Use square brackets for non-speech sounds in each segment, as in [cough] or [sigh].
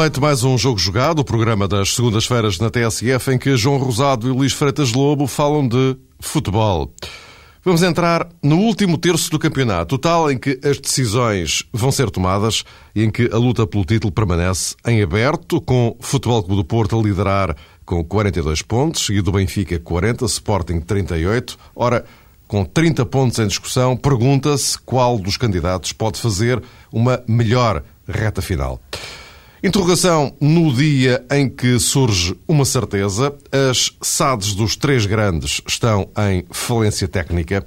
Noite, mais um Jogo Jogado, o programa das segundas-feiras na TSF, em que João Rosado e Luís Freitas Lobo falam de futebol. Vamos entrar no último terço do campeonato, o tal em que as decisões vão ser tomadas e em que a luta pelo título permanece em aberto, com o Futebol Clube do Porto a liderar com 42 pontos, seguido do Benfica 40, Sporting 38. Ora, com 30 pontos em discussão, pergunta-se qual dos candidatos pode fazer uma melhor reta final. Interrogação no dia em que surge uma certeza. As SADs dos três grandes estão em falência técnica.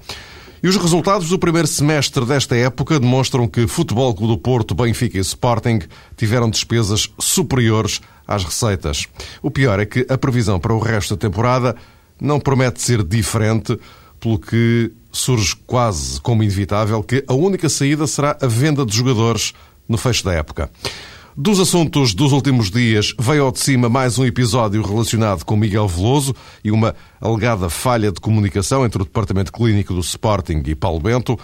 E os resultados do primeiro semestre desta época demonstram que Futebol Clube do Porto, Benfica e Sporting tiveram despesas superiores às receitas. O pior é que a previsão para o resto da temporada não promete ser diferente, pelo que surge quase como inevitável que a única saída será a venda de jogadores no fecho da época. Dos assuntos dos últimos dias, veio ao de cima mais um episódio relacionado com Miguel Veloso e uma alegada falha de comunicação entre o Departamento Clínico do Sporting e Paulo Bento,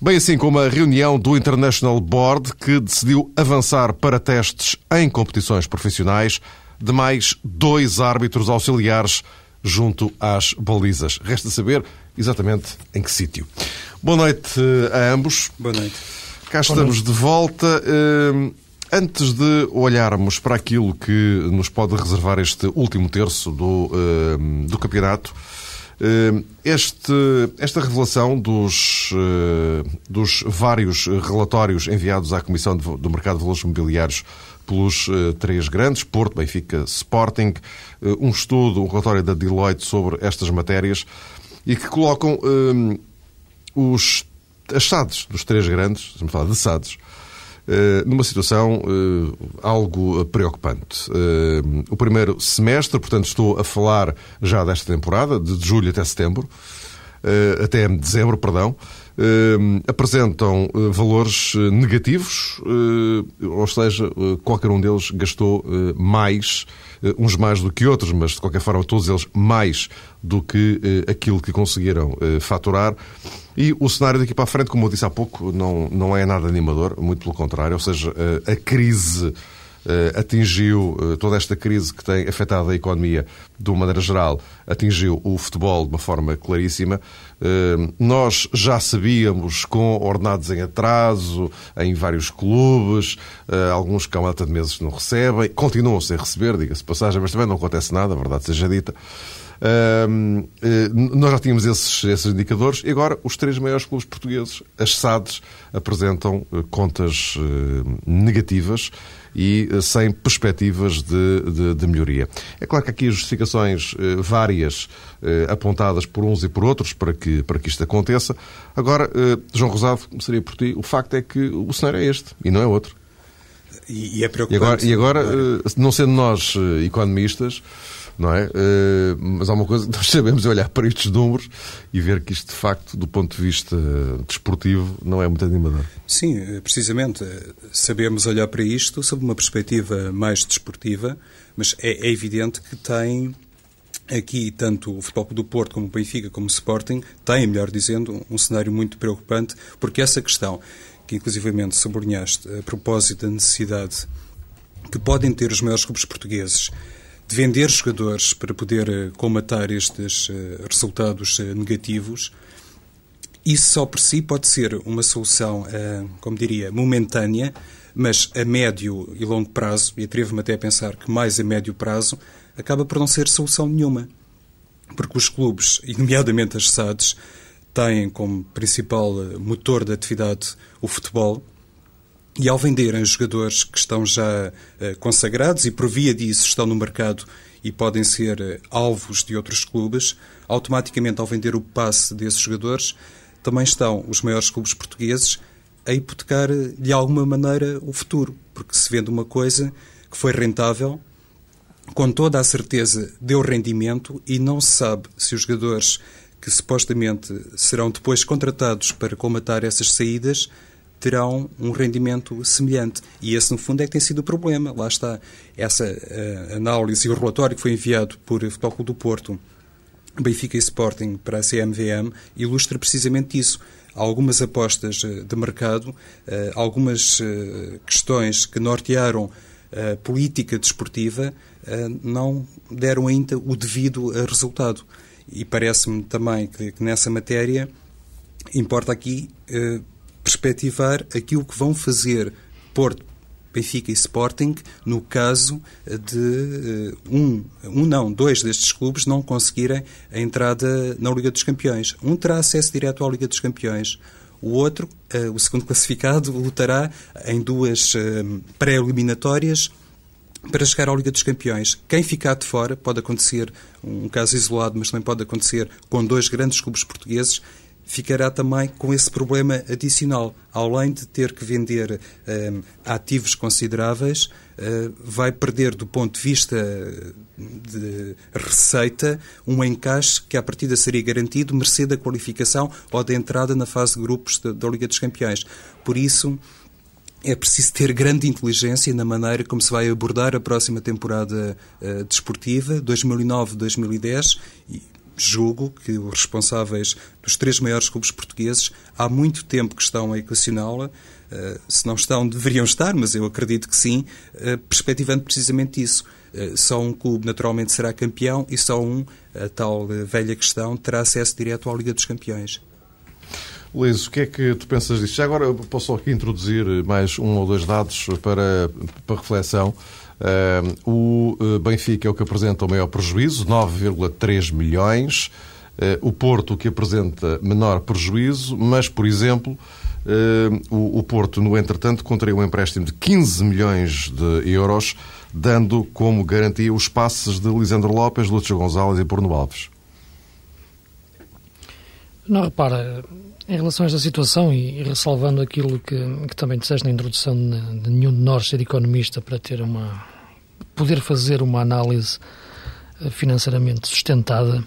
bem assim como a reunião do International Board que decidiu avançar para testes em competições profissionais de mais dois árbitros auxiliares junto às balizas. Resta saber exatamente em que sítio. Boa noite a ambos. Boa noite. Cá estamos de volta. Hum, Antes de olharmos para aquilo que nos pode reservar este último terço do, uh, do campeonato, uh, este, esta revelação dos, uh, dos vários relatórios enviados à Comissão do Mercado de Valores Mobiliários pelos três grandes, Porto, Benfica, Sporting, um estudo, um relatório da Deloitte sobre estas matérias e que colocam os, as SADs dos três grandes, estamos a falar de SADs, numa situação eh, algo preocupante. Eh, o primeiro semestre, portanto, estou a falar já desta temporada, de julho até setembro, até dezembro, perdão, apresentam valores negativos, ou seja, qualquer um deles gastou mais, uns mais do que outros, mas de qualquer forma todos eles mais do que aquilo que conseguiram faturar. E o cenário daqui para a frente, como eu disse há pouco, não, não é nada animador, muito pelo contrário. Ou seja, eh, a crise eh, atingiu, eh, toda esta crise que tem afetado a economia de uma maneira geral, atingiu o futebol de uma forma claríssima. Nós já sabíamos, com ordenados em atraso, em vários clubes, alguns que há uma data de meses não recebem, continuam sem receber, diga-se passagem, mas também não acontece nada, a verdade seja dita. Uh, nós já tínhamos esses, esses indicadores e agora os três maiores clubes portugueses, as SADs, apresentam contas negativas e uh, sem perspectivas de, de, de, melhoria. É claro que aqui justificações várias apontadas por uns e por outros para que, para que isto aconteça. Agora, João Rosado, começaria por ti. O facto é que o cenário é este e não é outro. E, e é preocupante. E agora, e agora não sendo nós economistas, não é? Eh, mas há uma coisa que [laughs] nós sabemos é olhar para estes números e ver que isto, de facto, do ponto de vista desportivo, não é muito animador. Sim, eh, precisamente. Eh, sabemos olhar para isto sob uma perspectiva mais desportiva, mas é, é evidente que tem aqui tanto o Futebol do Porto como o Benfica como o Sporting têm, melhor dizendo, um cenário muito preocupante, porque essa questão que inclusivamente sublinhaste a propósito da necessidade que podem ter os maiores clubes portugueses de vender jogadores para poder eh, comatar estes eh, resultados eh, negativos, isso só por si pode ser uma solução, como diria, momentânea, mas a médio e longo prazo, e atrevo-me até a pensar que mais a médio prazo, acaba por não ser solução nenhuma. Porque os clubes, [laughs] e nomeadamente as SADs, têm como principal motor da atividade o futebol, e ao venderem jogadores que estão já uh, consagrados e por via disso estão no mercado e podem ser uh, alvos de outros clubes, automaticamente ao vender o passe desses jogadores, também estão os maiores clubes portugueses a hipotecar eh, de alguma maneira o futuro, porque se vende uma coisa que foi rentável, com toda a certeza deu rendimento e não se sabe se os jogadores que supostamente serão depois contratados para comatar essas saídas terão um rendimento semelhante. E esse, no fundo, é que tem sido o problema. Lá está essa uh, análise e o relatório que foi enviado por Futebol do Porto, Benfica e Sporting para a CMVM ilustra precisamente isso. Algumas apostas eh, de mercado, uh, algumas uh, questões que nortearam uh, política desportiva não deram ainda o devido resultado. E parece-me também que, que, nessa matéria importa aqui perspectivar aquilo que vão fazer Porto, Benfica e Sporting no caso de um, um não, dois destes clubes não conseguirem a entrada na Liga dos Campeões. Um terá acesso direto à Liga dos Campeões. O outro, uh, o segundo [laughs] classificado, lutará em duas uh, pré-eliminatórias para chegar à Liga dos Campeões. Quem ficar de fora, pode acontecer um caso isolado, mas também pode acontecer com dois grandes clubes portugueses, ficará também com esse problema adicional. Além de ter que vender um, ativos consideráveis, uh, vai perder, do ponto de vista de receita, um encaixe que, à partida, seria garantido, mercê da qualificação ou da entrada na fase de grupos da Liga dos Campeões. Por isso, é preciso ter grande inteligência na maneira como se vai abordar a próxima temporada uh, desportiva, 2009-2010, e julgo que os responsáveis dos três maiores clubes portugueses há muito tempo que estão a equacioná-la. Uh, se não estão, [laughs] deveriam estar, mas eu acredito que sim, uh, perspectivando precisamente isso. Uh, só um clube naturalmente será campeão e só um, a tal velha questão, terá acesso direto à Liga dos Campeões. Luís, o que é que tu pensas disto? Já agora posso aqui introduzir mais um ou dois dados para, para reflexão. O eh, Benfica é o que apresenta o maior prejuízo, 9,3 milhões. Uh, o Porto, o que apresenta menor prejuízo, mas, por exemplo, uh, o, Porto, no entretanto, contraiu um empréstimo de 15 milhões de euros, dando como garantia os passes de Lisandro Lopes, Lúcio Gonzalez e Porno Alves. Não, repara, em relação a esta situação e, ressalvando aquilo que, que também disseste na introdução de, de nenhum de nós ser economista para ter uma poder fazer uma análise eh, financeiramente sustentada,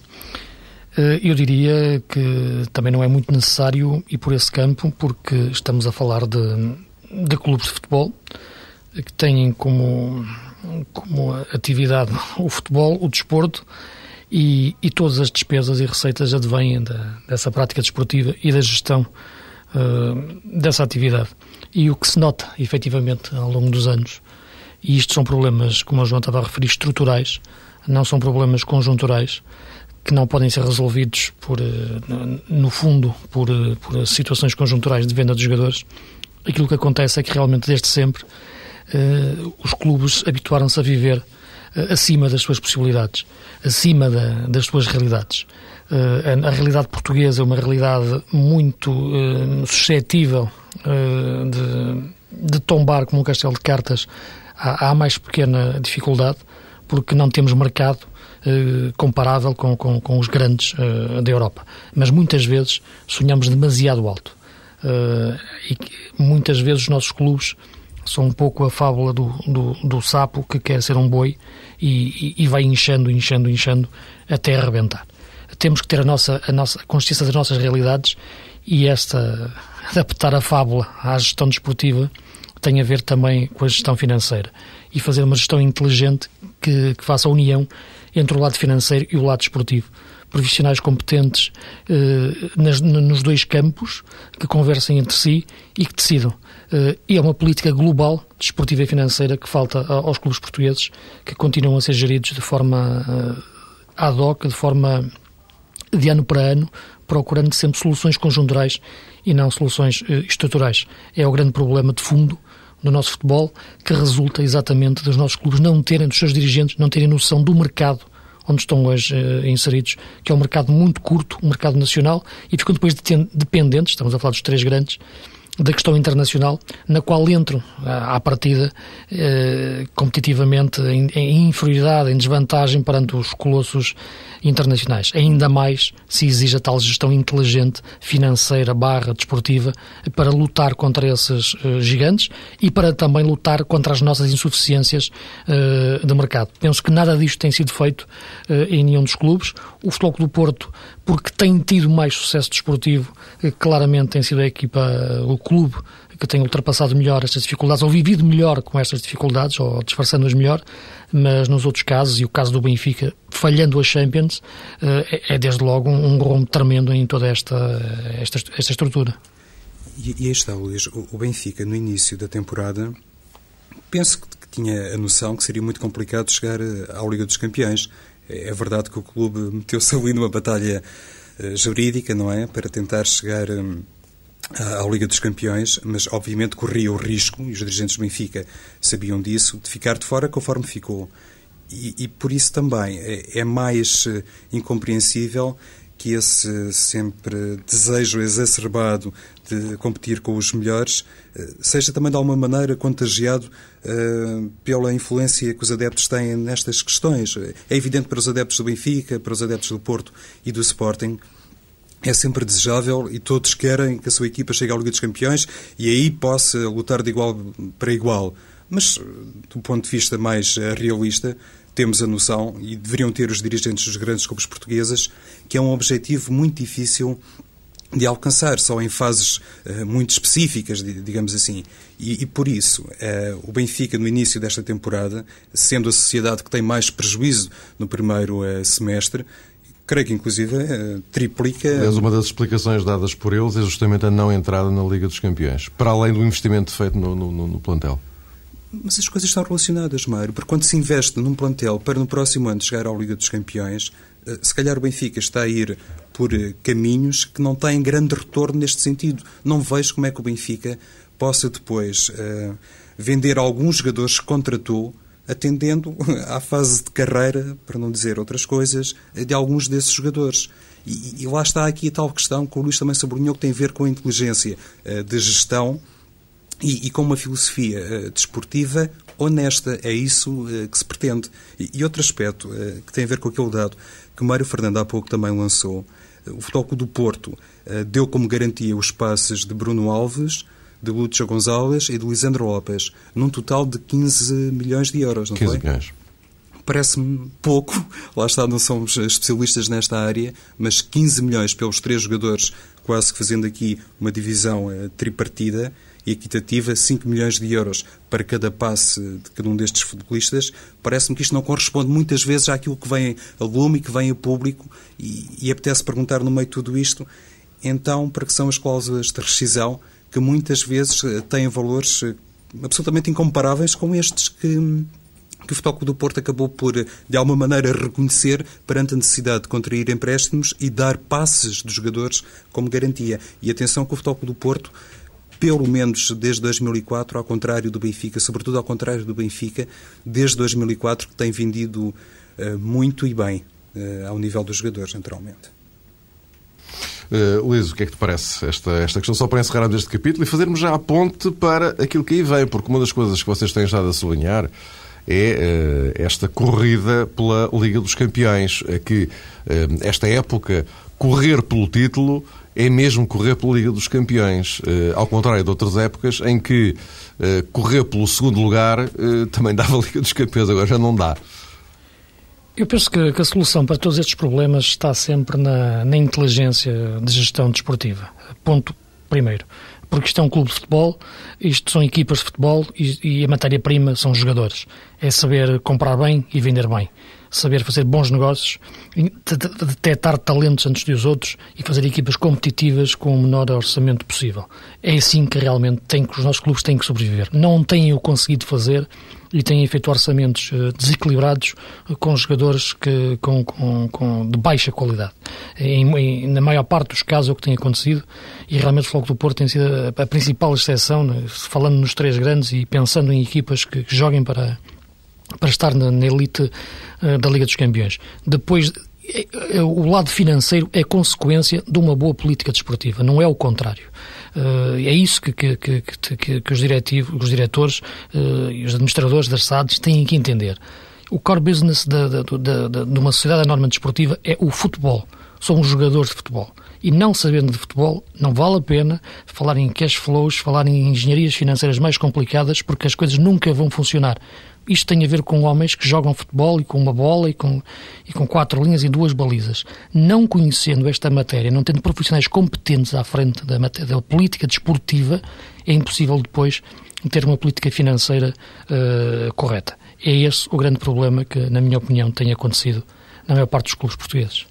eh, eu diria que também não é muito necessário ir por esse campo, porque estamos a falar de, de clubes de futebol que têm como, como atividade [laughs] o futebol, o desporto, e, e todas as despesas e receitas advêm da, dessa prática desportiva e da gestão uh, dessa atividade. E o que se nota, efetivamente, ao longo dos anos, e isto são problemas, como o João estava a referir, estruturais, não são problemas conjunturais, que não podem ser resolvidos, por, uh, no fundo, por, uh, por situações conjunturais de venda de jogadores. Aquilo que acontece é que realmente, desde sempre, os clubes habituaram-se a viver acima das suas possibilidades, acima da, das suas realidades. Uh, a, a, realidade portuguesa é uma realidade muito uh, suscetível uh, de, de, tombar como um castelo de cartas à, à, mais pequena dificuldade, porque não temos mercado comparável com, com, com, os grandes da Europa. Mas muitas vezes sonhamos demasiado alto. e muitas vezes os nossos clubes são um pouco a fábula do, do, do sapo que quer ser um boi e, e, e, vai inchando, inchando, inchando até arrebentar. Temos que ter a nossa, a nossa consciência das nossas realidades e esta adaptar a fábula à gestão desportiva tem a ver também com a gestão financeira e fazer uma gestão inteligente que, que faça a união entre o lado financeiro e o lado desportivo profissionais competentes eh, nas, nos dois campos, que conversem entre si e que decidam. Eh, e é uma política global, desportiva e financeira, que falta aos clubes portugueses, que continuam a ser geridos de forma eh, ad hoc, de forma de ano para ano, procurando sempre soluções conjunturais e não soluções eh, estruturais. É o grande problema de fundo do nosso futebol, que resulta exatamente dos nossos clubes não terem, dos seus dirigentes, não terem noção do mercado onde estão hoje inseridos, que é um mercado muito curto, um mercado nacional, e ficam depois dependentes, estamos a falar dos três grandes, da questão internacional, na qual entram à partida eh, competitivamente em, inferioridade, em desvantagem perante os colossos internacionais. Ainda mais se exige a tal gestão inteligente, financeira, barra, desportiva, para lutar contra esses eh, gigantes e para também lutar contra as nossas insuficiências eh, de mercado. Penso que nada disto tem sido feito eh, em nenhum dos clubes. O Futebol do Porto, porque tem tido mais sucesso desportivo, eh, claramente tem sido a equipa, o clube que tem ultrapassado melhor estas dificuldades, ou vivido melhor com estas dificuldades, ou disfarçando-as melhor, mas nos outros casos, e o caso do Benfica, falhando a Champions, eh, é, é desde logo um rombo tremendo em toda esta, esta, esta estrutura. E, e aí está, Luís, o Benfica, no início da temporada, penso que tinha a noção que seria muito complicado chegar à Liga dos Campeões. É verdade que o clube meteu-se ali numa batalha jurídica, não é? Para tentar chegar à Liga dos Campeões, mas obviamente corria o risco, e os dirigentes do Benfica sabiam disso, de ficar de fora conforme ficou. E, e por isso também é, é mais uh, incompreensível que esse sempre desejo exacerbado de competir com os melhores uh, seja também de alguma maneira contagiado uh, pela influência que os adeptos têm nestas questões. É evidente para os adeptos do Benfica, para os adeptos do Porto e do Sporting é sempre desejável e todos querem que a sua equipa chegue à Liga dos Campeões e aí possa lutar de igual para igual. Mas, do ponto de vista mais eh, realista, temos a noção, e deveriam ter os dirigentes dos grandes clubes portugueses, que é um objetivo muito difícil de alcançar, só em fases uh, muito específicas, digamos assim. E, e por isso, o Benfica, no início desta temporada, sendo a sociedade que tem mais prejuízo no primeiro semestre, creio que inclusive eh, triplica. Aliás, uma das explicações dadas por eles é justamente a não entrada na Liga dos Campeões, para além do investimento feito no, no, no plantel. Mas as coisas estão relacionadas, Mário, porque quando se investe num plantel para no próximo ano chegar à Liga dos Campeões, eh, se calhar o Benfica está a ir por eh, caminhos que não têm grande retorno neste sentido. Não vejo como é que o Benfica possa depois uh, vender alguns jogadores que contratou atendendo [laughs] à fase de carreira, para não dizer outras coisas, de alguns desses jogadores. E, e lá está aqui a tal questão que o Luís também sublinhou, que tem a ver com a inteligência uh, de gestão e, e, com uma filosofia uh, desportiva honesta. É isso uh, que se pretende. E, e outro aspecto que tem a ver com aquele dado que o Mário Fernando há pouco também lançou, o Futebol do Porto deu como garantia os passes de Bruno Alves, de Lúcio Gonzalez e de Lisandro Lopes, num total de 15 milhões de euros, não 15 foi? milhões. Parece-me pouco, lá está, não somos especialistas nesta área, mas 15 milhões pelos três jogadores, quase que fazendo aqui uma divisão eh, tripartida e equitativa, 5 milhões de euros para cada passe de cada um destes futebolistas, parece-me que isto não corresponde muitas vezes àquilo que vem a lume e que vem a público e, e apetece perguntar no meio de tudo isto, então, para que são as cláusulas de rescisão que muitas vezes eh, têm valores eh, absolutamente incomparáveis com estes que, que o Futebol do Porto acabou por, de alguma maneira, reconhecer perante a necessidade de contrair empréstimos e dar passes dos jogadores como garantia. E atenção que o Futebol do Porto, pelo menos desde 2004, ao contrário do Benfica, sobretudo ao contrário do Benfica, desde 2004 que tem vendido uh, muito e bem uh, ao nível dos jogadores, naturalmente. Uh, Luís, o que é que te parece esta, esta questão? Só para encerrarmos este capítulo e fazermos já a ponte para aquilo que aí vem, porque uma das coisas que vocês têm estado a sublinhar é uh, esta corrida pela Liga dos Campeões, é que uh, esta época correr pelo título é mesmo correr pela Liga dos Campeões, ao contrário de outras épocas em que correr pelo segundo lugar também dava a Liga dos Campeões, agora já não dá. Eu penso que, que, a solução para todos estes problemas está sempre na, na inteligência de gestão desportiva. Ponto primeiro. Porque isto é um clube de futebol, isto são equipas de futebol e, e a matéria-prima são os jogadores. É saber comprar bem e vender bem. Saber fazer bons negócios, detectar talentos antes dos outros e fazer equipas competitivas com o menor orçamento possível. É assim que realmente tem que, os nossos clubes têm que sobreviver. Não têm o conseguido fazer e têm feito orçamentos uh, desequilibrados uh, com jogadores que, com, com, com, de baixa qualidade. Em, em, na maior parte dos casos é o que tem acontecido e realmente o Floco do Porto tem sido a, a principal exceção, né, falando nos três grandes e pensando em equipas que, que joguem para, para estar na, na elite uh, da Liga dos Campeões. Depois, o lado financeiro é consequência de uma boa política desportiva, não é o contrário. Uh, é isso que, que, que, que, os, diretivos, os diretores uh, e os administradores das SADs têm que entender. O core business de, de uma sociedade enorme desportiva é o futebol. São os jogadores de futebol. E não sabendo de futebol, não vale a pena falar em cash flows, falar em engenharias financeiras mais complicadas, porque as coisas nunca vão funcionar. Isto tem a ver com homens que jogam futebol e com uma bola e com, e com quatro linhas e duas balizas. Não conhecendo esta matéria, não tendo profissionais competentes à frente da, matéria, da política desportiva, é impossível depois ter uma política financeira uh, correta. É esse o grande problema que, na minha opinião, tem acontecido na maior parte dos clubes portugueses.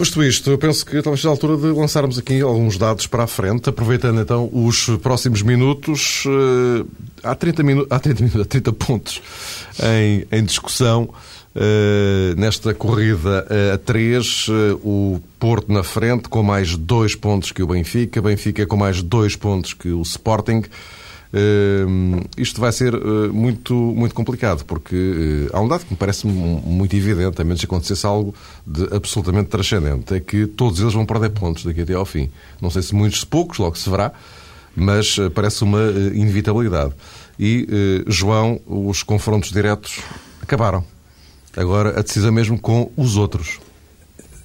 Posto isto, eu penso que talvez seja a altura de lançarmos aqui alguns dados para a frente, aproveitando então os próximos minutos. Uh, há 30, minu há 30, minutos, há 30 pontos em, em discussão. Uh, nesta corrida uh, a 3, o Porto na frente, com mais dois pontos que o Benfica, Benfica com mais dois pontos que o Sporting. Uh, isto vai ser uh, muito, muito complicado, porque uh, há um dado que me parece muito evidente, a menos que acontecesse algo de absolutamente transcendente, é que todos eles vão perder pontos daqui até ao fim. Não sei se muitos, se poucos, logo se verá, mas parece uma inevitabilidade. E, João, os confrontos diretos acabaram. Agora a decisão mesmo com os outros.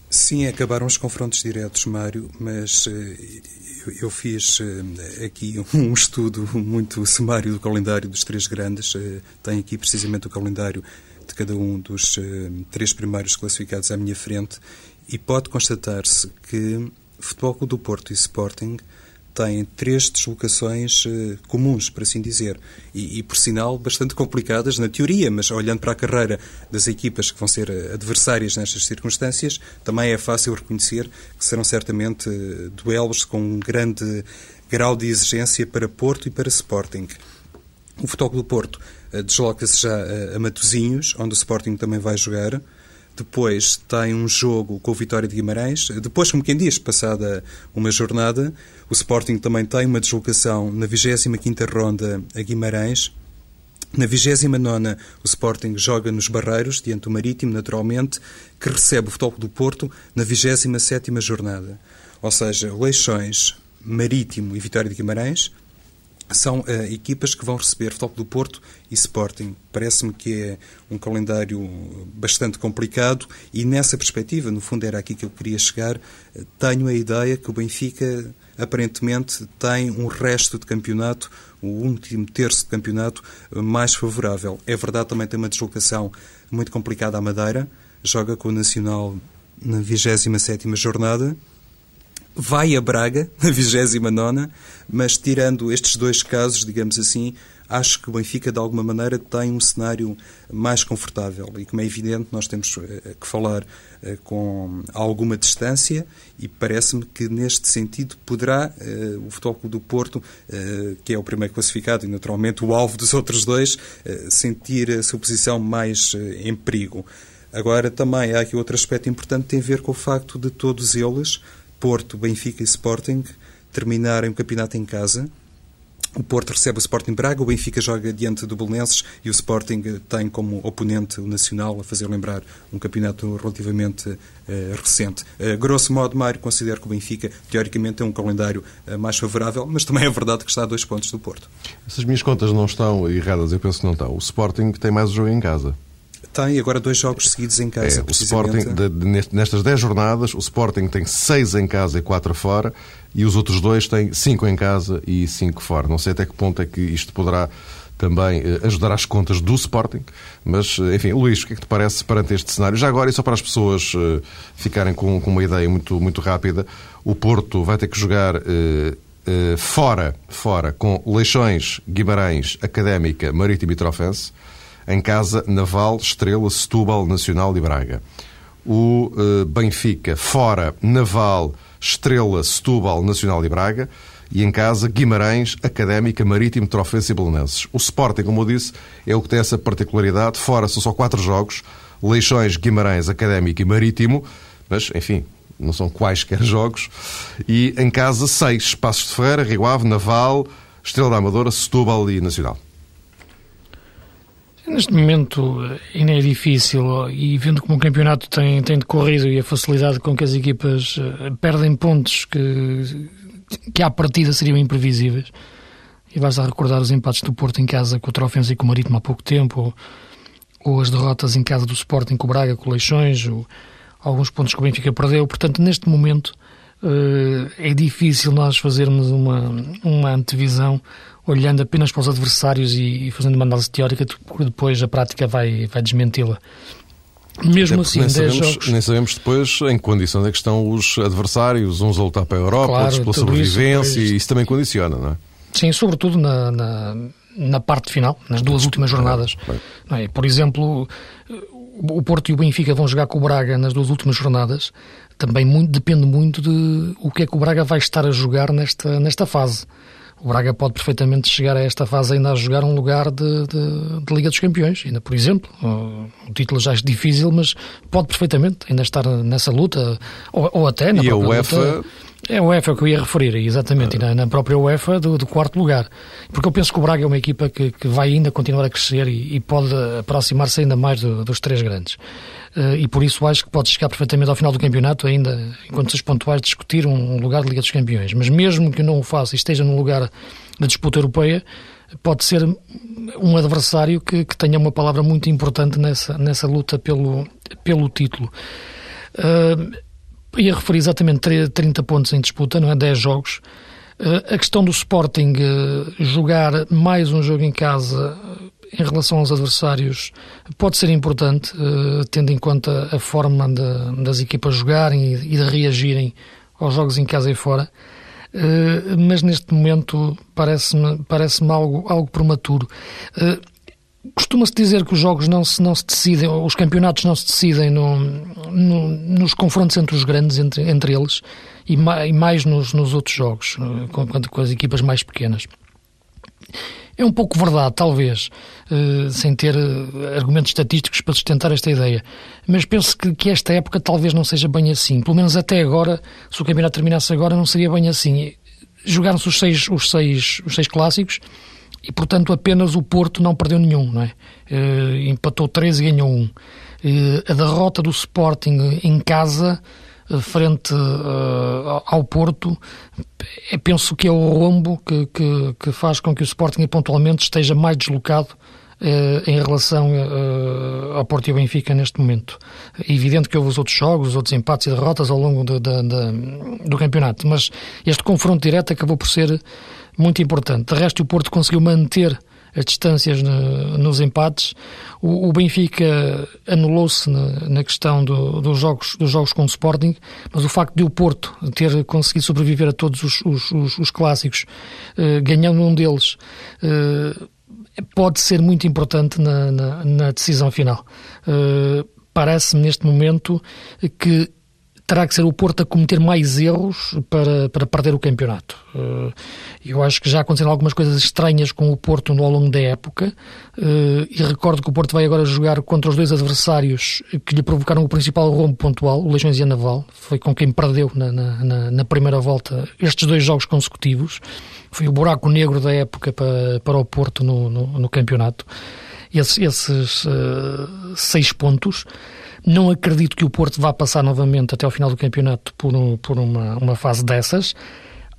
Sim, acabaram os confrontos diretos, Mário, mas eu fiz eh, aqui um estudo muito sumário do calendário dos três grandes. Eh, tenho aqui precisamente o calendário de cada um dos eh, três primeiros classificados à minha frente e pode constatar-se que Futebol do Porto e Sporting têm três deslocações uh, comuns, por assim dizer, e, e, por sinal, bastante complicadas na teoria, mas olhando para a carreira das equipas que vão ser eh, adversárias nestas circunstâncias, também é fácil reconhecer que serão certamente uh, duelos com um grande grau de exigência para Porto e para Sporting. O Futebol do Porto desloca-se já a Matosinhos, onde o Sporting também vai jogar. Depois tem um jogo com o Vitória de Guimarães. Depois, como quem diz, passada uma jornada, o Sporting também tem uma deslocação na 25ª ronda a Guimarães. Na 29 o Sporting joga nos Barreiros, diante do Marítimo, naturalmente, que recebe o Futebol do Porto na 27ª jornada. Ou seja, Leixões, Marítimo e Vitória de Guimarães são uh, equipas que vão receber Futebol do Porto e Sporting. Parece-me que é um calendário bastante complicado e nessa perspectiva, no fundo era aqui que eu queria chegar, uh, tenho a ideia que o Benfica aparentemente tem um resto de campeonato, o último terço de campeonato, uh, mais favorável. É verdade, também tem uma deslocação muito complicada à Madeira, joga com o Nacional na 27ª jornada, vai a Braga, [laughs] na 29, mas tirando estes dois casos, digamos assim, acho que o Benfica, de alguma maneira, tem um cenário mais confortável. E, como é evidente, nós temos eh, que falar eh, com alguma distância e parece-me que, neste sentido, poderá eh, o Futebol do Porto, que é o primeiro classificado e, naturalmente, o alvo dos outros dois, sentir a sua posição mais em perigo. Agora, também há aqui outro aspecto importante tem a ver com o facto de todos eles Porto, Benfica e Sporting terminarem o campeonato em casa. O Porto recebe o Sporting Braga, o Benfica joga diante do Belenenses e o Sporting tem como oponente o Nacional, a fazer lembrar um campeonato relativamente uh, recente. Uh, grosso modo, Mário, considero que o Benfica, teoricamente, tem um calendário uh, mais favorável, mas também é verdade que está a dois pontos do Porto. Essas minhas contas não estão erradas, eu penso que não estão. O Sporting tem mais o jogo em casa. Tem agora dois jogos seguidos em casa. É, o Sporting, de, de, nestas 10 jornadas, o Sporting tem 6 em casa e 4 fora, e os outros dois têm 5 em casa e 5 fora. Não sei até que ponto é que isto poderá também eh, ajudar às contas do Sporting, mas, eh, enfim, Luís, o que é que te parece perante este cenário? Já agora, e só para as pessoas uh, ficarem com, com, uma ideia muito, muito rápida, o Porto vai ter que jogar uh, uh, fora, fora, com Leixões, Guimarães, Académica, Marítimo e Trofense, em casa Naval, Estrela, Setúbal, Nacional e Braga. O uh, Benfica, fora Naval, Estrela, Setúbal, Nacional e Braga. E em casa, Guimarães, Académica, Marítimo, Trofense e Belenenses. O Sporting, como eu disse, é o que tem essa particularidade. Fora são só quatro jogos. Leixões, Guimarães, Académico e Marítimo. Mas, enfim, não são quaisquer [laughs] jogos. E em casa, seis. Passos de Ferreira, Rio Ave, Naval, Estrela da Amadora, Setúbal e Nacional. Neste momento ainda é difícil e vendo como o campeonato tem, tem decorrido e a facilidade com que as equipas eh, perdem pontos que, que à partida seriam imprevisíveis. E vais a recordar os empates do Porto em casa com o Trofense e com o Marítimo há pouco tempo, ou, ou, as derrotas em casa do Sporting com o Braga, com o Leixões, ou alguns pontos que o Benfica perdeu. Portanto, neste momento é difícil nós fazermos uma, uma antevisão olhando apenas para os adversários e, e fazendo uma análise teórica, porque depois a prática vai, vai desmenti-la. Mesmo assim, nem sabemos, jogos... nem sabemos depois em que condições é que estão os adversários, uns a lutar para a Europa, claro, outros pela sobrevivência, isso, e isso também condiciona, não é? Sim, sobretudo na, na, na parte final, nas duas últimas jornadas. É? Por exemplo, o Porto e o Benfica vão jogar com o Braga nas duas últimas jornadas. Também muito, depende muito de o que é que o Braga vai estar a jogar nesta, nesta fase. O Braga pode perfeitamente chegar a esta fase ainda a jogar um lugar de, de, de Liga dos Campeões, ainda por exemplo. O título já é difícil, mas pode perfeitamente ainda estar nessa luta, ou, ou até na e própria a UEFA... luta. É o UEFA que eu ia referir, exatamente, ah. na, própria UEFA do, do, quarto lugar. Porque eu penso que o Braga é uma equipa que, que vai ainda continuar a crescer e, e pode aproximar-se ainda mais do, dos três grandes. Uh, e por isso acho que pode chegar perfeitamente ao final do campeonato, ainda em condições pontuais, discutir um, lugar de Liga dos Campeões. Mas mesmo que não o faça e esteja num lugar de disputa europeia, pode ser um adversário que, que tenha uma palavra muito importante nessa, nessa luta pelo, pelo título. Uh, ia referir exatamente 30 pontos em disputa, não é? 10 jogos. Uh, a questão do Sporting jogar mais um jogo em casa em relação aos adversários pode ser importante, tendo em conta a forma de, das equipas jogarem e, de reagirem aos jogos em casa e fora. mas neste momento parece-me parece algo, algo prematuro. Costuma-se dizer que os jogos não se, não se decidem, os campeonatos não se decidem no, no, nos confrontos entre os grandes, entre, entre eles, e mais, nos, nos, outros jogos, eh, com, com, as equipas mais pequenas. É um pouco verdade, talvez, uh, sem ter uh, argumentos estatísticos para sustentar esta ideia, mas penso que, esta época talvez não seja bem assim. Pelo menos até agora, se o campeonato terminasse agora, não seria bem assim. Jogaram-se os seis, os, seis, os seis clássicos e, portanto, apenas o Porto não perdeu nenhum, não é? Uh, empatou três e ganhou um. A derrota do Sporting em casa, frente ao Porto, é, penso que é o rombo que, que, que, faz com que o Sporting pontualmente esteja mais deslocado em relação ao Porto e ao Benfica neste momento. É evidente que houve os outros jogos, outros empates e derrotas ao longo de, de, de, do campeonato, mas este confronto direto acabou por ser muito importante. De resto, o Porto conseguiu manter as distâncias no, nos empates. O, o Benfica anulou-se na, na, questão do, dos, jogos, dos jogos com o Sporting, mas o facto de o Porto ter conseguido sobreviver a todos os, os, os, os clássicos, eh, ganhando um deles, eh, pode ser muito importante na, na, na decisão final. Eh, Parece-me neste momento que terá que ser o Porto a cometer mais erros para, para perder o campeonato. Eh, eu acho que já aconteceram algumas coisas estranhas com o Porto ao longo da época eh, e recordo que o Porto vai agora jogar contra os dois adversários que lhe provocaram o principal rombo pontual, o Legiões e a Naval. Foi com quem perdeu na, na, na primeira volta estes dois jogos consecutivos. Foi o buraco negro da época para, para o Porto no, no, no campeonato. Esses, esses uh, seis pontos não acredito que o Porto vá passar novamente até ao final do campeonato por, um, por uma, uma fase dessas.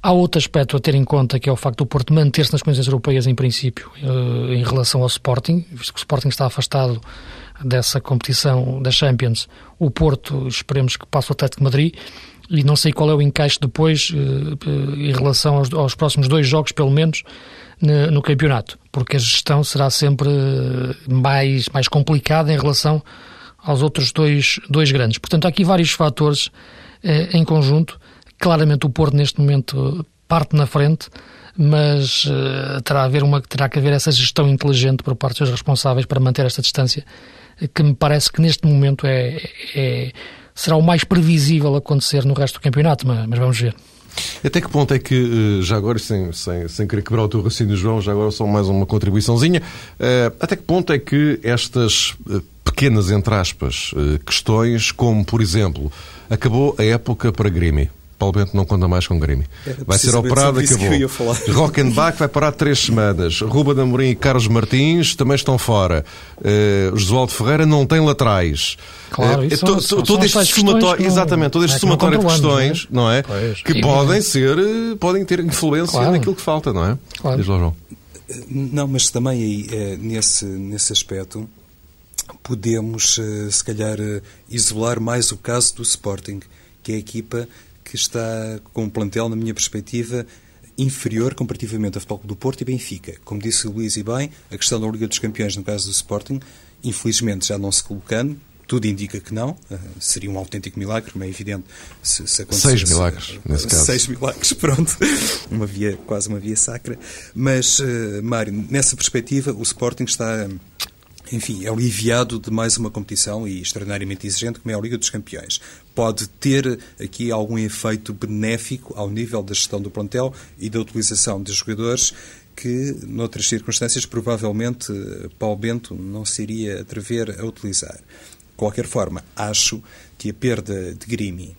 Há outro aspecto a ter em conta que é o facto do Porto manter-se nas condições europeias em princípio uh, em relação ao Sporting, visto que o Sporting está afastado dessa competição da Champions. O Porto, esperemos que passe o Atlético Madrid e não sei qual é o encaixe depois uh, em relação aos, aos, próximos dois jogos, pelo menos, no, no campeonato, porque a gestão será sempre mais, mais complicada em relação aos outros dois, dois grandes. Portanto, há aqui vários fatores eh, em conjunto. Claramente o Porto neste momento parte na frente, mas eh, terá, haver uma, terá que haver essa gestão inteligente por parte dos responsáveis para manter esta distância, que me parece que neste momento é, é será o mais previsível acontecer no resto do campeonato, mas, mas vamos ver. Até que ponto é que, eh, já agora, sem, sem, sem querer quebrar o teu raciocínio, João, já agora só mais uma contribuiçãozinha, uh, até que ponto é que estas pequenas, entre aspas, eh, questões, como, por exemplo, acabou a época para Grêmio. Paulo Bento não conta mais com Grêmio. Vai ser operado, acabou. [laughs] Rockenbach vai parar três semanas. Ruba Amorim e Carlos Martins também estão fora. Uh, Josualdo Ferreira não tem laterais. Claro, uh, to, são, todo este somatório, exatamente, todo este é somatório de questões, não é? Não é? Pois, que podem ser, podem ter influência claro. naquilo que falta, não é? Claro. Diz lá, João. Não, mas também aí, nesse, nesse aspecto, podemos, eh, se calhar, eh, isolar mais o caso do Sporting, que é a equipa que está com um plantel, na minha perspectiva, inferior comparativamente ao Futebol do Porto e Benfica. Como disse o Luís e bem, a questão da Liga dos Campeões, no caso do Sporting, infelizmente já não se colocando, tudo indica que não. Uh, seria um autêntico milagre, como é evidente, se, se acontecesse. Seis milagres, nesse caso. Seis milagres, [laughs] pronto. uma via, quase uma via sacra. Mas, uh, Mário, nessa perspectiva, o Sporting está enfim, aliviado de mais uma competição e extraordinariamente exigente como é a Liga dos Campeões. Pode ter aqui algum efeito benéfico ao nível da gestão do plantel e da utilização de jogadores que, noutras circunstâncias, provavelmente Paulo Bento não se iria atrever a utilizar. De qualquer forma, acho que a perda de Grimi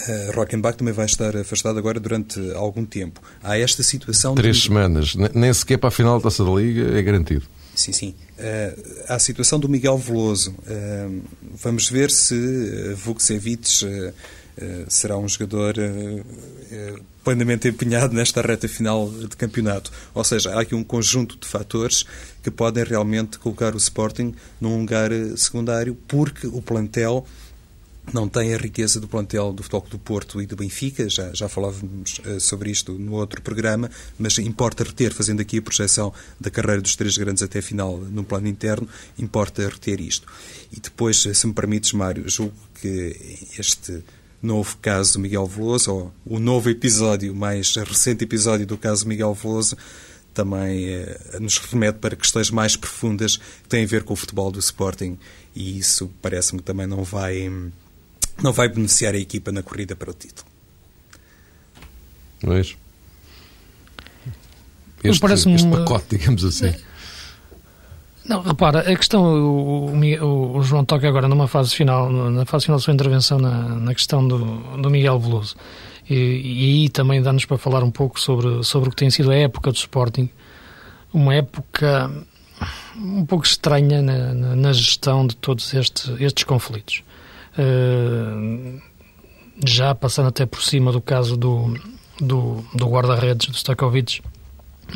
Uh, Rockenbach também vai estar afastado agora durante algum tempo. Há esta situação. Três de... semanas, nem sequer para a final da taça da Liga é garantido. Sim, sim. Uh, a situação do Miguel Veloso. Uh, vamos ver se uh, Vukcevic será um jogador plenamente empenhado nesta reta final de campeonato. Ou seja, há aqui um conjunto de fatores que podem realmente colocar o Sporting num lugar secundário, porque o plantel não tem a riqueza do plantel do Futebol do Porto e do Benfica, já, já falávamos uh, sobre isto no outro programa, mas importa reter, fazendo aqui a projeção da carreira dos três grandes até a final no plano interno, importa reter isto. E depois, se me permites, Mário, julgo que este novo caso do Miguel Veloso, ou o novo episódio, mais recente episódio do caso Miguel Veloso, também eh, nos remete para questões mais profundas que têm a ver com o futebol do Sporting e isso parece-me que também não vai não vai beneficiar a equipa na corrida para o título. Não é? Este, este pacote, digamos assim. Não, repara, a questão, o, o, o, João toca agora numa fase final, na fase final da sua intervenção na, na questão do, do Miguel Veloso. E, e aí também dá-nos para falar um pouco sobre, sobre o que tem sido a época do Sporting. Uma época um pouco estranha na, na, na gestão de todos estes, estes conflitos. Uh, já passando até por cima do caso do, do, do guarda-redes, do Stakovic,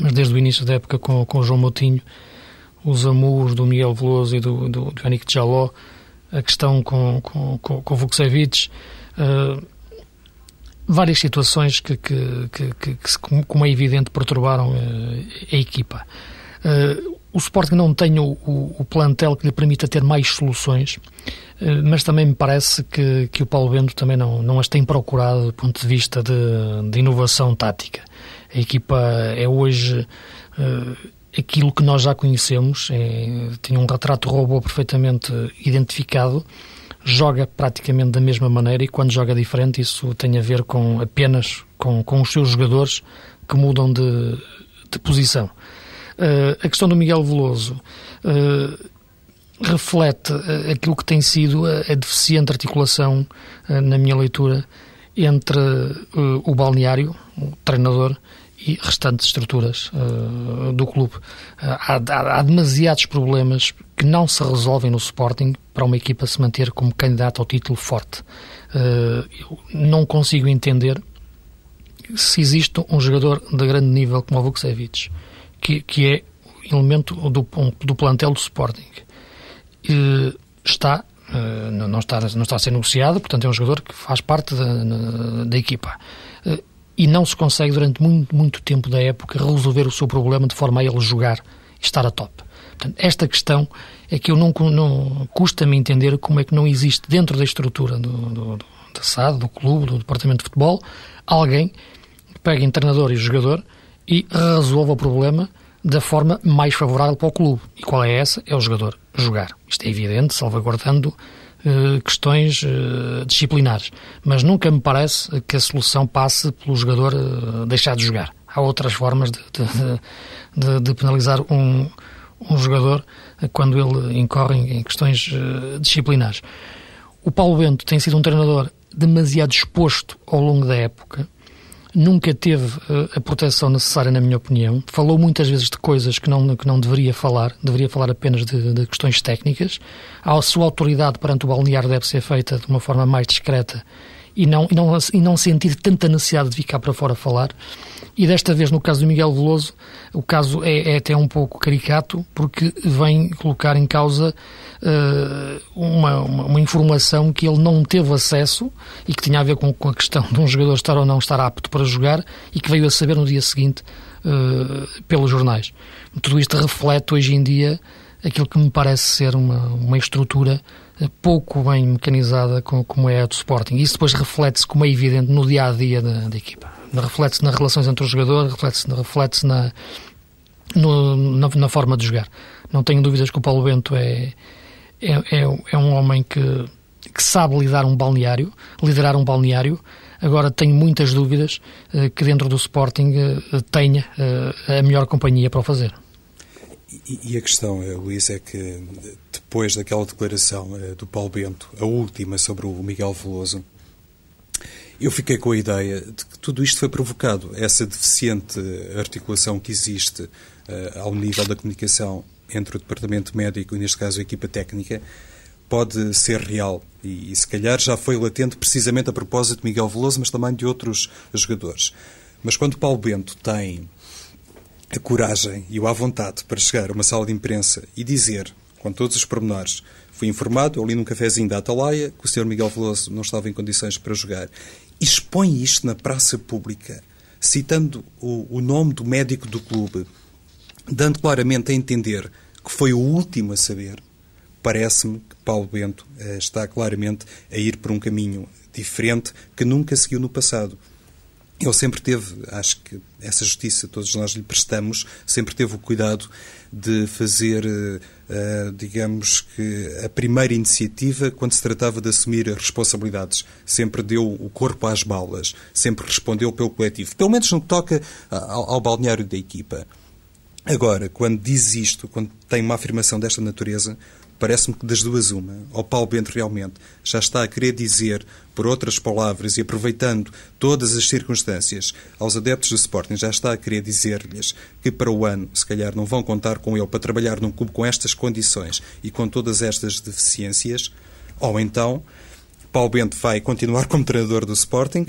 mas desde o início da época com, com o João Moutinho, os amores do Miguel Veloso e do, do, do Yannick Jaló, a questão com, com, com, com o Vukcevic, uh, várias situações que, que, que, que, como é evidente, perturbaram uh, a equipa. O Sporting não tem o, o, o, plantel que lhe permita ter mais soluções, uh, mas também me parece que, que o Paulo Bento também não, não as tem procurado do ponto de vista de, de inovação tática. A equipa é hoje uh, aquilo que nós já conhecemos, é, tem um retrato robô perfeitamente identificado, joga praticamente da mesma maneira e quando joga diferente isso tem a ver com apenas com, com os seus jogadores que mudam de, de posição. Uh, a questão do Miguel Veloso uh, reflete uh, aquilo que tem sido a, a deficiente articulação, na minha leitura, entre o balneário, o treinador, e restantes estruturas do clube. Há, há, há, demasiados problemas que não se resolvem no Sporting para uma equipa se manter como candidata ao título forte. eu não consigo entender se existe um jogador de grande nível como o Vukcevic que, que é elemento do, do plantel do Sporting. E está, eh, não está, não está a ser negociado, portanto é um jogador que faz parte da, da equipa. Eh, e não se consegue durante muito, muito tempo da época resolver o seu problema de forma a ele jogar e estar a top. Portanto, esta questão é que eu não, não custa-me entender como é que não existe dentro da estrutura do, do, do, da SAD, do clube, do departamento de futebol, alguém que pegue em treinador e jogador e resolva o problema da forma mais favorável para o clube. E qual é essa? É o jogador jogar. Isto é evidente, salvaguardando uh, questões uh, disciplinares. Mas nunca me parece que a solução passe pelo jogador uh, deixar de jogar. Há outras formas de, de, de, de penalizar um, um jogador quando ele incorre em questões disciplinares. O Paulo Bento tem sido um treinador demasiado exposto ao longo da época nunca teve uh, a proteção necessária, na minha opinião. Falou muitas vezes de coisas que não, que não deveria falar, deveria falar apenas de, de questões técnicas. A sua autoridade perante o balneário deve ser feita de uma forma mais discreta e não, e não, e não sentir tanta necessidade de ficar para fora falar. E desta vez, no caso do Miguel Veloso, o caso é, é até um pouco caricato, porque vem colocar em causa uh, uma, uma, uma, informação que ele não teve acesso e que tinha a ver com, com, a questão de um jogador estar ou não estar apto para jogar e que veio a saber no dia seguinte uh, pelos jornais. Tudo isto reflete hoje em dia aquilo que me parece ser uma, uma estrutura pouco bem mecanizada como é a do Sporting. Isso depois reflete-se, como é evidente, no dia a dia da, da equipa. Reflete-se nas relações entre os jogadores, reflete-se reflete na, na, na, forma de jogar. Não tenho dúvidas que o Paulo Bento é, é, é, é um homem que, que sabe lidar um balneário, liderar um balneário. Agora tenho muitas dúvidas uh, que dentro do Sporting uh, tenha uh, a melhor companhia para o fazer. E, e a questão, Luís, é que depois daquela declaração do Paulo Bento, a última sobre o Miguel Veloso, eu fiquei com a ideia de que tudo isto foi provocado, essa deficiente articulação que existe uh, ao nível da comunicação entre o departamento médico e, neste caso, a equipa técnica, pode ser real. E, e, se calhar já foi latente precisamente a propósito de Miguel Veloso, mas também de outros jogadores. Mas quando Paulo Bento tem a coragem e o à vontade para chegar a uma sala de imprensa e dizer, com todos os pormenores, fui informado, eu li num cafezinho da Atalaia, que o Sr. Miguel Veloso não estava em condições para jogar expõe isto na praça pública, citando o, o nome do médico do clube, dando claramente a entender que foi o último a saber, parece-me que Paulo Bento eh, está claramente a ir por um caminho diferente que nunca seguiu no passado. Ele sempre teve, acho que essa justiça todos nós lhe prestamos, sempre teve o cuidado de fazer, uh, digamos que, a primeira iniciativa quando se tratava de assumir responsabilidades. Sempre deu o corpo às balas, sempre respondeu pelo coletivo, pelo menos no que toca ao, ao balneário da equipa. Agora, quando diz isto, quando tem uma afirmação desta natureza, Parece-me que das duas uma. Ou Paulo Bento realmente já está a querer dizer, por outras palavras e aproveitando todas as circunstâncias, aos adeptos do Sporting, já está a querer dizer-lhes que para o ano, se calhar, não vão contar com ele para trabalhar num clube com estas condições e com todas estas deficiências. Ou então, Paulo Bento vai continuar como treinador do Sporting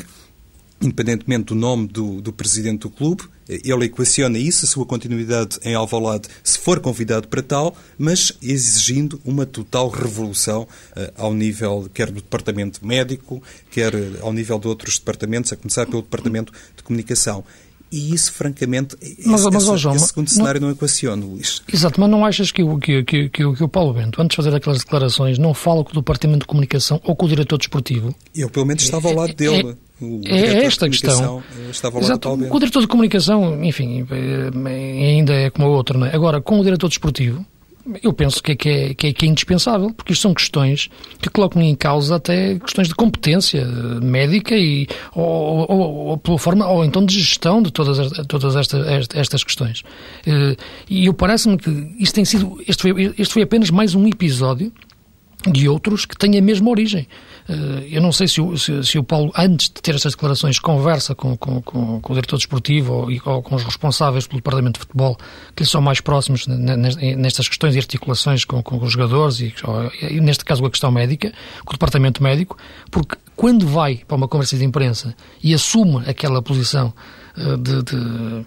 independentemente do nome do, do, presidente do clube. Ele equaciona isso, a sua continuidade em Alvalade, se for convidado para tal, mas exigindo uma total revolução uh, ao nível, quer do departamento médico, quer uh, ao nível de outros departamentos, a começar pelo departamento de comunicação. E isso, francamente, mas, esse, mas, João, esse segundo cenário não, não equaciona, Luís. Exato, mas não achas que o, que, que, que, que o Paulo Bento, antes de fazer aquelas declarações, não fala com o Departamento de Comunicação ou com o diretor desportivo? Eu, pelo menos, estava ao lado é, dele. É, é esta a questão. Exato. Com o diretor de comunicação, enfim, é, ainda é como a outra, não é? Agora, com o diretor desportivo, eu penso que é, que, é, que, é, que é indispensável, porque isto são questões que colocam em causa até questões de competência médica e, ou, ou, ou pela forma, ou então de gestão de todas, todas estas, estas questões. Eh, e eu parece-me que isto tem sido, este foi, este foi apenas mais um episódio de outros que têm a mesma origem. Eh, eu não sei se o, se, se o Paulo, antes de ter estas declarações, conversa com, com, com, com o diretor desportivo ou, ou, com os responsáveis pelo departamento de futebol, que lhe são mais próximos nestas questões de articulações com, com os jogadores e, e, neste caso, a questão médica, com o departamento médico, porque quando vai para uma conversa de imprensa e assume aquela posição eh, de, de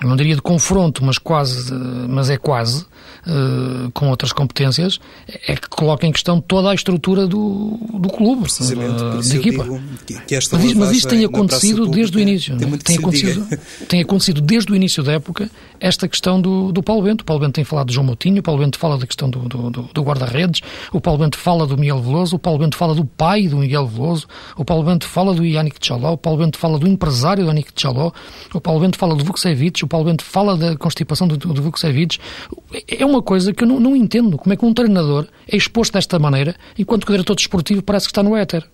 não diria de confronto, mas quase, mas é quase, uh, com outras competências, é que coloca em questão toda a estrutura do, do clube, Precisamente, uh, da equipa. Que, que mas, mas isso tem acontecido desde o início. Tem, tem acontecido, [laughs] tem acontecido desde o início da época esta questão do, do Paulo Bento. O Paulo Bento tem falado de João Moutinho, o Paulo Bento fala da questão do, do, do guarda-redes, o Paulo Bento fala do Miguel Veloso, o Paulo Bento fala do pai do Miguel Veloso, o Paulo Bento fala do Yannick Tchaló, o Paulo Bento fala do empresário do Yannick Tchaló, o Paulo Bento fala do Vucevic, o Paulo Bento fala da constipação do, do Vucevic. É uma coisa que eu não, não entendo. Como é que um treinador é exposto desta maneira, enquanto que o diretor desportivo parece que está no éter?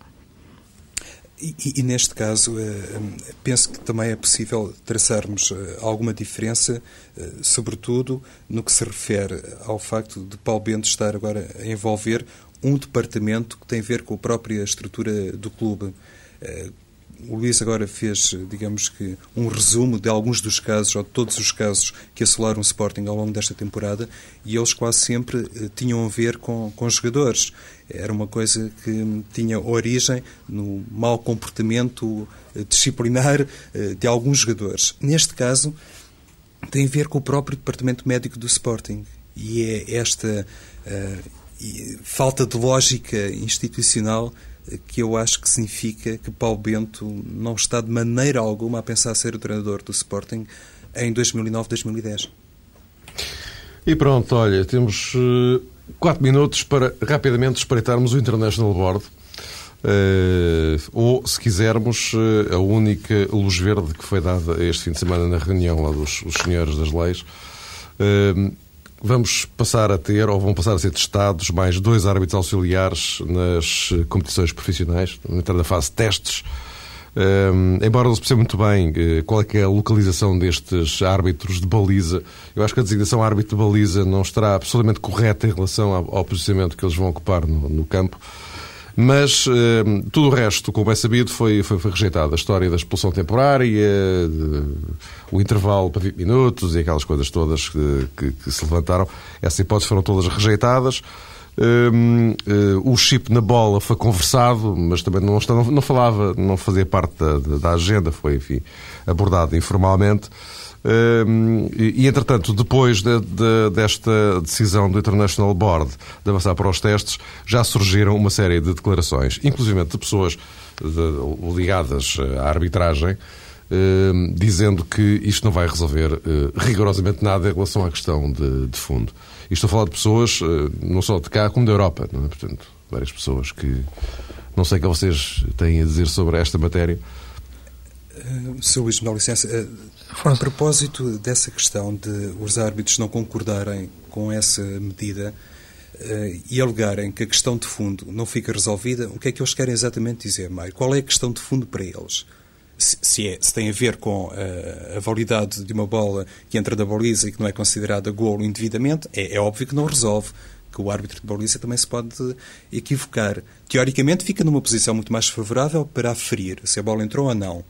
E, e, neste caso, eh, penso que também é possível traçarmos eh, alguma diferença, eh, sobretudo no que se refere ao facto de Paulo Bento estar agora a envolver um departamento que tem a ver com a própria estrutura do clube o Luís agora fez, digamos que, um resumo de alguns dos casos, ou de todos os casos que assolaram o Sporting ao longo desta temporada, e eles quase sempre eh, tinham a ver com, com jogadores. Era uma coisa que tinha origem no mau comportamento eh, disciplinar eh, de alguns jogadores. Neste caso, tem a ver com o próprio departamento médico do Sporting. E é esta uh, falta de lógica institucional que eu acho que significa que Paulo Bento não está de maneira alguma a pensar ser o treinador do Sporting em 2009-2010. E pronto, olha, temos uh, quatro minutos para rapidamente espreitarmos o International Board. Uh, ou, se quisermos, uh, a única luz verde que foi dada este fim de semana na reunião lá dos, senhores das leis. Vamos passar a ter, ou vão passar a ser testados, mais dois árbitros auxiliares nas competições profissionais, na fase de testes. Um, embora não se perceba muito bem uh, qual é, é, a localização destes árbitros de baliza, eu acho que a designação árbitro de baliza não estará absolutamente correta em relação ao, ao posicionamento que eles vão ocupar no, no campo. Mas uh, tudo o resto, como é sabido, foi, foi, foi rejeitado. A história da expulsão temporária, de, o intervalo para 20 minutos e aquelas coisas todas que, que, que se levantaram, essas hipóteses foram todas rejeitadas. Uh, uh, o chip na bola foi conversado, mas também não, não, não falava, não fazia parte da, da agenda, foi enfim, abordado informalmente. E, entretanto, depois de, de, desta decisão do International Board de avançar para os testes, já surgiram uma série de declarações, inclusive de pessoas de, ligadas à arbitragem, dizendo que isto não vai resolver eh, rigorosamente nada em relação à questão de, de fundo. E estou a falar de pessoas, eh, não só de cá, como da Europa. Não é? Portanto, várias pessoas que não sei o que vocês têm a dizer sobre esta matéria. Uh, Sr. Luís, me licença. Uh, a propósito dessa questão de os árbitros não concordarem com essa medida uh, e alegarem que a questão de fundo não fica resolvida, o que é que eles querem exatamente dizer, Mário? Qual é a questão de fundo para eles? Se, é, se tem a ver com a validade de uma bola que entra da baliza e que não é considerada golo indevidamente, é, é óbvio que não resolve que o árbitro de baliza também se pode equivocar. Teoricamente, fica numa posição muito mais favorável para aferir se a bola entrou ou não.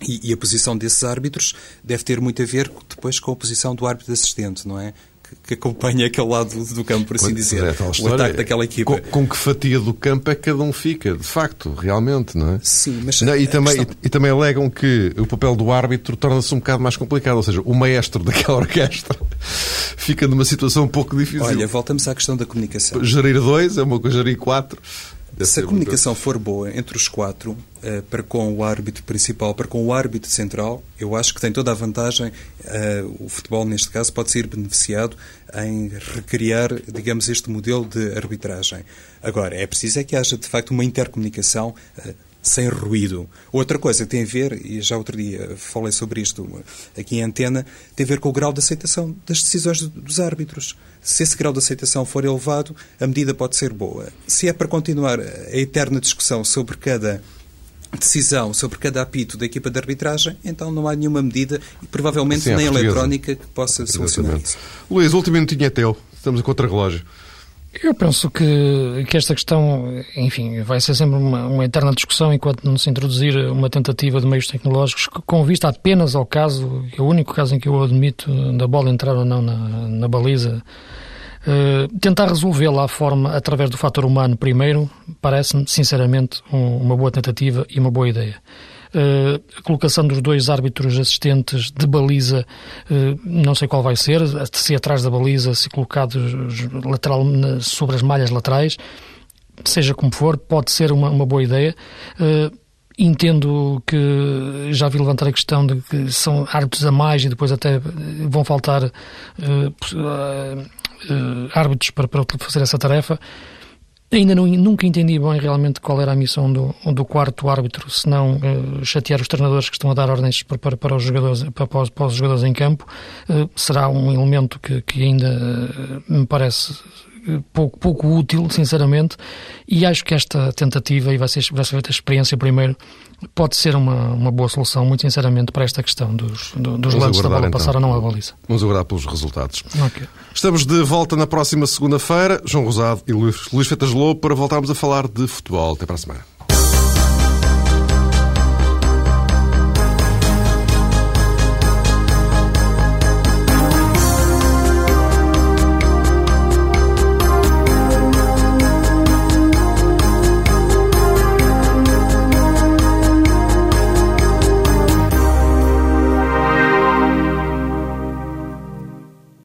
E, e, a posição desses árbitros deve ter muito a ver depois com a posição do árbitro assistente, não é? Que, que acompanha aquele lado do campo, por assim pois dizer. É, o ataque daquela equipa. Com, com, que fatia do campo é que cada um fica, de facto, realmente, não é? Sim, mas. Não, e, também, questão... e, e, também alegam que o papel do árbitro torna-se um bocado mais complicado, ou seja, o maestro daquela [laughs] orquestra fica numa situação um pouco difícil. Olha, voltamos à questão da comunicação. Gerir dois é uma coisa, gerir quatro. Se a comunicação for boa entre os quatro, uh, para com o árbitro principal, para com o árbitro central, eu acho que tem toda a vantagem. Uh, o futebol, neste caso, pode ser beneficiado em recriar, digamos, este modelo de arbitragem. Agora, é preciso é que haja, de facto, uma intercomunicação uh, sem ruído. Outra coisa tem a ver, e já outro dia falei sobre isto aqui em antena, tem a ver com o grau de aceitação das decisões dos árbitros. Se esse grau de aceitação for elevado, a medida pode ser boa. Se é para continuar a eterna discussão sobre cada decisão sobre cada apito da equipa de arbitragem, então não há nenhuma medida e provavelmente Sim, nem eletrónica que possa solucionar isso. Luís, o último minutinho é teu. Estamos a contra-relógio. Eu penso que, que esta questão, enfim, vai ser sempre uma, uma, eterna discussão enquanto não se introduzir uma tentativa de meios tecnológicos com vista apenas ao caso, é o único caso em que eu admito da bola entrar ou não na, na baliza, uh, tentar resolvê-la à forma através do fator humano primeiro, parece-me, sinceramente, um, uma boa tentativa e uma boa ideia. Uh, a colocação dos dois árbitros assistentes de baliza, uh, não sei qual vai ser, se atrás da baliza, se colocados lateral, sobre as malhas laterais, seja como for, pode ser uma, uma boa ideia. Uh, entendo que já vi levantar a questão de que são árbitros a mais e depois até vão faltar árbitros para, para fazer essa tarefa. Ainda não, nunca entendi bem realmente qual era a missão do, do quarto árbitro, se não uh, chatear os treinadores que estão a dar ordens para, para, para os, jogadores, para, para, os jogadores em campo. Uh, será um elemento que, que ainda uh, me parece pouco, pouco útil, sinceramente, e acho que esta tentativa, e vai ser, vai ser feita a experiência primeiro, pode ser uma, uma boa solução, muito sinceramente, para esta questão dos, dos lances da bola então. passar ou não à baliza. Vamos aguardar pelos resultados. Okay. Estamos de volta na próxima segunda-feira. João Rosado e Luís, Luís Fetas Lobo para voltarmos a falar de futebol. Até para a semana.